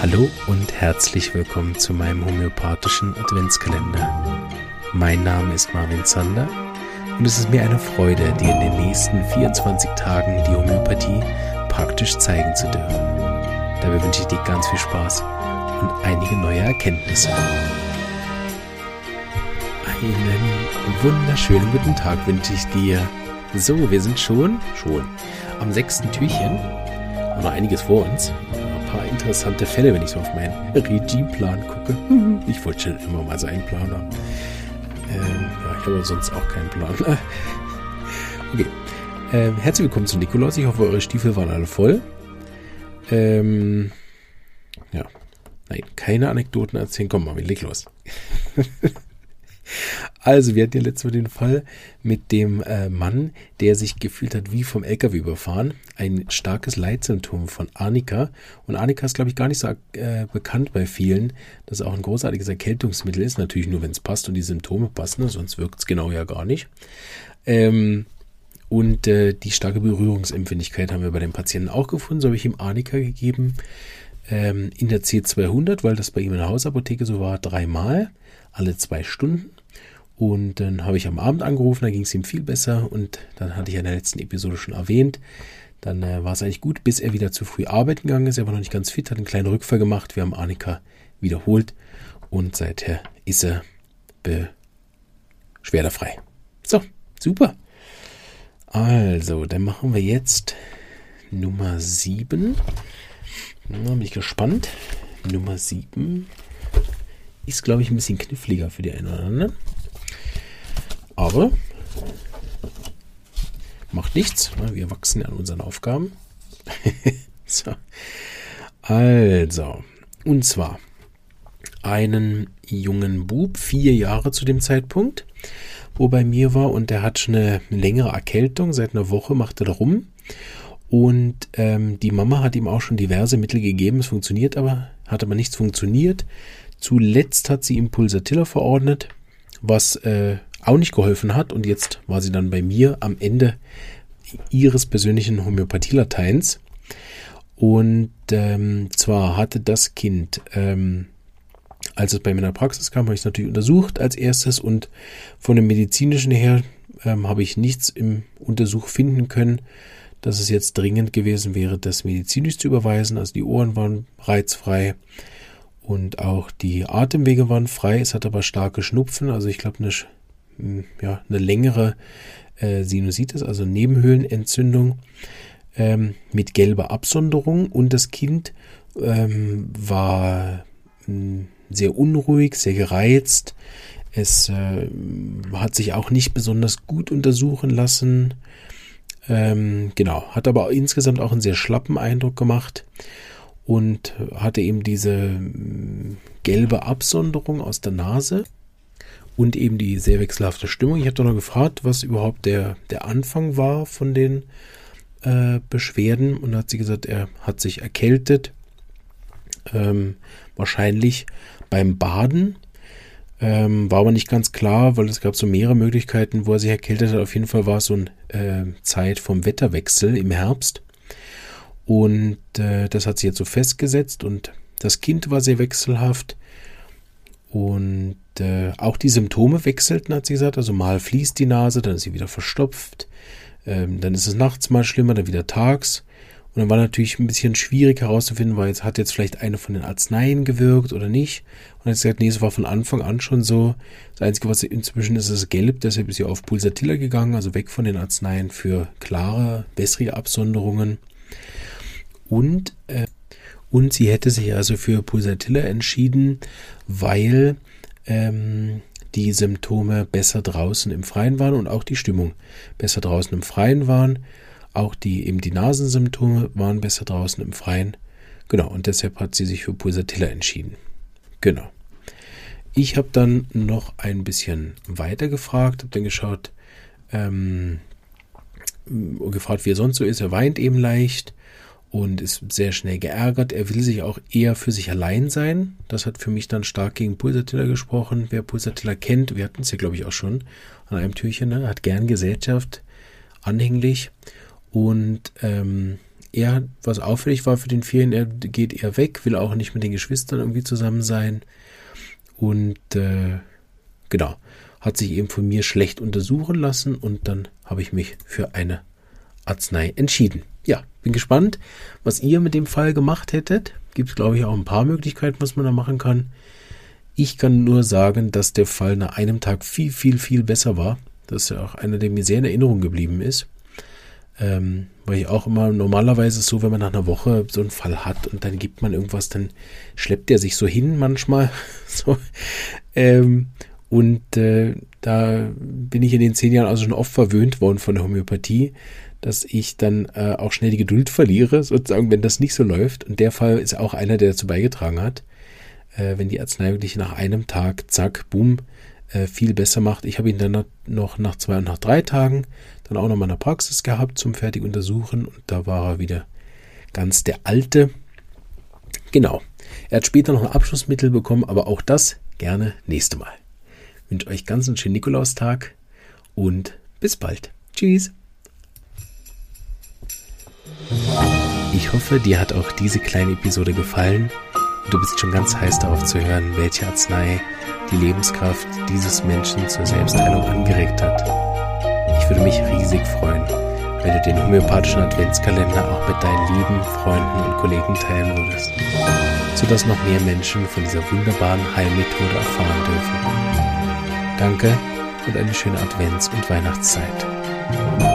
Hallo und herzlich willkommen zu meinem homöopathischen Adventskalender. Mein Name ist Marvin Zander und es ist mir eine Freude, dir in den nächsten 24 Tagen die Homöopathie praktisch zeigen zu dürfen. Dabei wünsche ich dir ganz viel Spaß und einige neue Erkenntnisse. Einen wunderschönen guten Tag wünsche ich dir. So, wir sind schon, schon am sechsten Türchen. Haben noch einiges vor uns. Paar interessante Fälle, wenn ich so auf meinen Regieplan gucke. Ich wollte schon immer mal so einen Plan haben. Ähm, ja, ich habe sonst auch keinen Plan. Okay. Ähm, herzlich willkommen zu Nikolaus. Ich hoffe, eure Stiefel waren alle voll. Ähm, ja. Nein, keine Anekdoten erzählen. Komm, mal, leg los. Also, wir hatten ja letztes Mal den Fall mit dem äh, Mann, der sich gefühlt hat wie vom LKW überfahren. Ein starkes Leitsymptom von Arnika. Und Arnika ist, glaube ich, gar nicht so äh, bekannt bei vielen, dass es auch ein großartiges Erkältungsmittel ist. Natürlich nur, wenn es passt und die Symptome passen, sonst wirkt es genau ja gar nicht. Ähm, und äh, die starke Berührungsempfindlichkeit haben wir bei dem Patienten auch gefunden. So habe ich ihm Arnika gegeben ähm, in der C200, weil das bei ihm in der Hausapotheke so war, dreimal alle zwei Stunden. Und dann habe ich am Abend angerufen, da ging es ihm viel besser und dann hatte ich in der letzten Episode schon erwähnt. Dann äh, war es eigentlich gut, bis er wieder zu früh arbeiten gegangen ist. Er war noch nicht ganz fit, hat einen kleinen Rückfall gemacht. Wir haben Annika wiederholt und seither ist er beschwerdefrei. So, super. Also, dann machen wir jetzt Nummer 7. Da bin ich gespannt. Nummer 7 ist, glaube ich, ein bisschen kniffliger für die einen oder anderen. Aber macht nichts. Ne? Wir wachsen an unseren Aufgaben. so. Also, und zwar einen jungen Bub, vier Jahre zu dem Zeitpunkt, wo bei mir war und der hat schon eine längere Erkältung. Seit einer Woche macht er da rum. Und ähm, die Mama hat ihm auch schon diverse Mittel gegeben. Es funktioniert aber, hat aber nichts funktioniert. Zuletzt hat sie ihm Pulsatilla verordnet, was äh, auch nicht geholfen hat. Und jetzt war sie dann bei mir am Ende ihres persönlichen Homöopathielateins. Und ähm, zwar hatte das Kind, ähm, als es bei mir in der Praxis kam, habe ich es natürlich untersucht als erstes und von dem medizinischen her ähm, habe ich nichts im Untersuch finden können, dass es jetzt dringend gewesen wäre, das medizinisch zu überweisen. Also die Ohren waren reizfrei. Und auch die Atemwege waren frei. Es hat aber starke Schnupfen, also ich glaube eine, hm, ja, eine längere äh, Sinusitis, also Nebenhöhlenentzündung ähm, mit gelber Absonderung. Und das Kind ähm, war hm, sehr unruhig, sehr gereizt. Es äh, hat sich auch nicht besonders gut untersuchen lassen. Ähm, genau, hat aber insgesamt auch einen sehr schlappen Eindruck gemacht und hatte eben diese mm, gelbe Absonderung aus der Nase und eben die sehr wechselhafte Stimmung. Ich habe dann noch gefragt, was überhaupt der, der Anfang war von den äh, Beschwerden und hat sie gesagt, er hat sich erkältet, ähm, wahrscheinlich beim Baden. Ähm, war aber nicht ganz klar, weil es gab so mehrere Möglichkeiten, wo er sich erkältet hat. Auf jeden Fall war es so eine äh, Zeit vom Wetterwechsel im Herbst. Und äh, das hat sich jetzt so festgesetzt und das Kind war sehr wechselhaft. Und äh, auch die Symptome wechselten, hat sie gesagt. Also mal fließt die Nase, dann ist sie wieder verstopft. Ähm, dann ist es nachts mal schlimmer, dann wieder tags. Und dann war natürlich ein bisschen schwierig herauszufinden, weil jetzt hat jetzt vielleicht eine von den Arzneien gewirkt oder nicht. Und dann hat sie gesagt, nee, es war von Anfang an schon so. Das Einzige, was inzwischen ist, ist gelb, deshalb ist sie auf Pulsatilla gegangen, also weg von den Arzneien für klare, bessere Absonderungen. Und, äh, und sie hätte sich also für Pulsatilla entschieden, weil ähm, die Symptome besser draußen im Freien waren und auch die Stimmung besser draußen im Freien waren. Auch die, eben die Nasensymptome waren besser draußen im Freien. Genau, und deshalb hat sie sich für Pulsatilla entschieden. Genau. Ich habe dann noch ein bisschen weiter gefragt, habe dann geschaut, ähm, gefragt, wie er sonst so ist. Er weint eben leicht und ist sehr schnell geärgert. Er will sich auch eher für sich allein sein. Das hat für mich dann stark gegen Pulsatilla gesprochen. Wer Pulsatilla kennt, wir hatten es ja, glaube ich, auch schon an einem Türchen, ne? hat gern Gesellschaft, anhänglich und ähm, er, was auffällig war für den Ferien, er geht eher weg, will auch nicht mit den Geschwistern irgendwie zusammen sein. Und äh, genau, hat sich eben von mir schlecht untersuchen lassen und dann habe ich mich für eine Arznei entschieden. Ja, bin gespannt, was ihr mit dem Fall gemacht hättet. Gibt es, glaube ich, auch ein paar Möglichkeiten, was man da machen kann. Ich kann nur sagen, dass der Fall nach einem Tag viel, viel, viel besser war. Das ist ja auch einer, der mir sehr in Erinnerung geblieben ist. Ähm, weil ich auch immer normalerweise so, wenn man nach einer Woche so einen Fall hat und dann gibt man irgendwas, dann schleppt der sich so hin manchmal. so. Ähm, und äh, da bin ich in den zehn Jahren also schon oft verwöhnt worden von der Homöopathie, dass ich dann äh, auch schnell die Geduld verliere, sozusagen, wenn das nicht so läuft. Und der Fall ist auch einer, der dazu beigetragen hat äh, wenn die Arznei wirklich nach einem Tag, zack, boom, äh, viel besser macht. Ich habe ihn dann noch nach zwei und nach drei Tagen dann auch noch mal in der Praxis gehabt zum fertig untersuchen und da war er wieder ganz der alte. Genau. Er hat später noch ein Abschlussmittel bekommen, aber auch das gerne nächste Mal. Wünsche euch ganz einen schönen Nikolaustag und bis bald. Tschüss. Ich hoffe, dir hat auch diese kleine Episode gefallen Du bist schon ganz heiß darauf zu hören, welche Arznei die Lebenskraft dieses Menschen zur Selbstheilung angeregt hat. Ich würde mich riesig freuen, wenn du den homöopathischen Adventskalender auch mit deinen lieben Freunden und Kollegen teilen würdest, sodass noch mehr Menschen von dieser wunderbaren Heilmethode erfahren dürfen. Danke und eine schöne Advents- und Weihnachtszeit.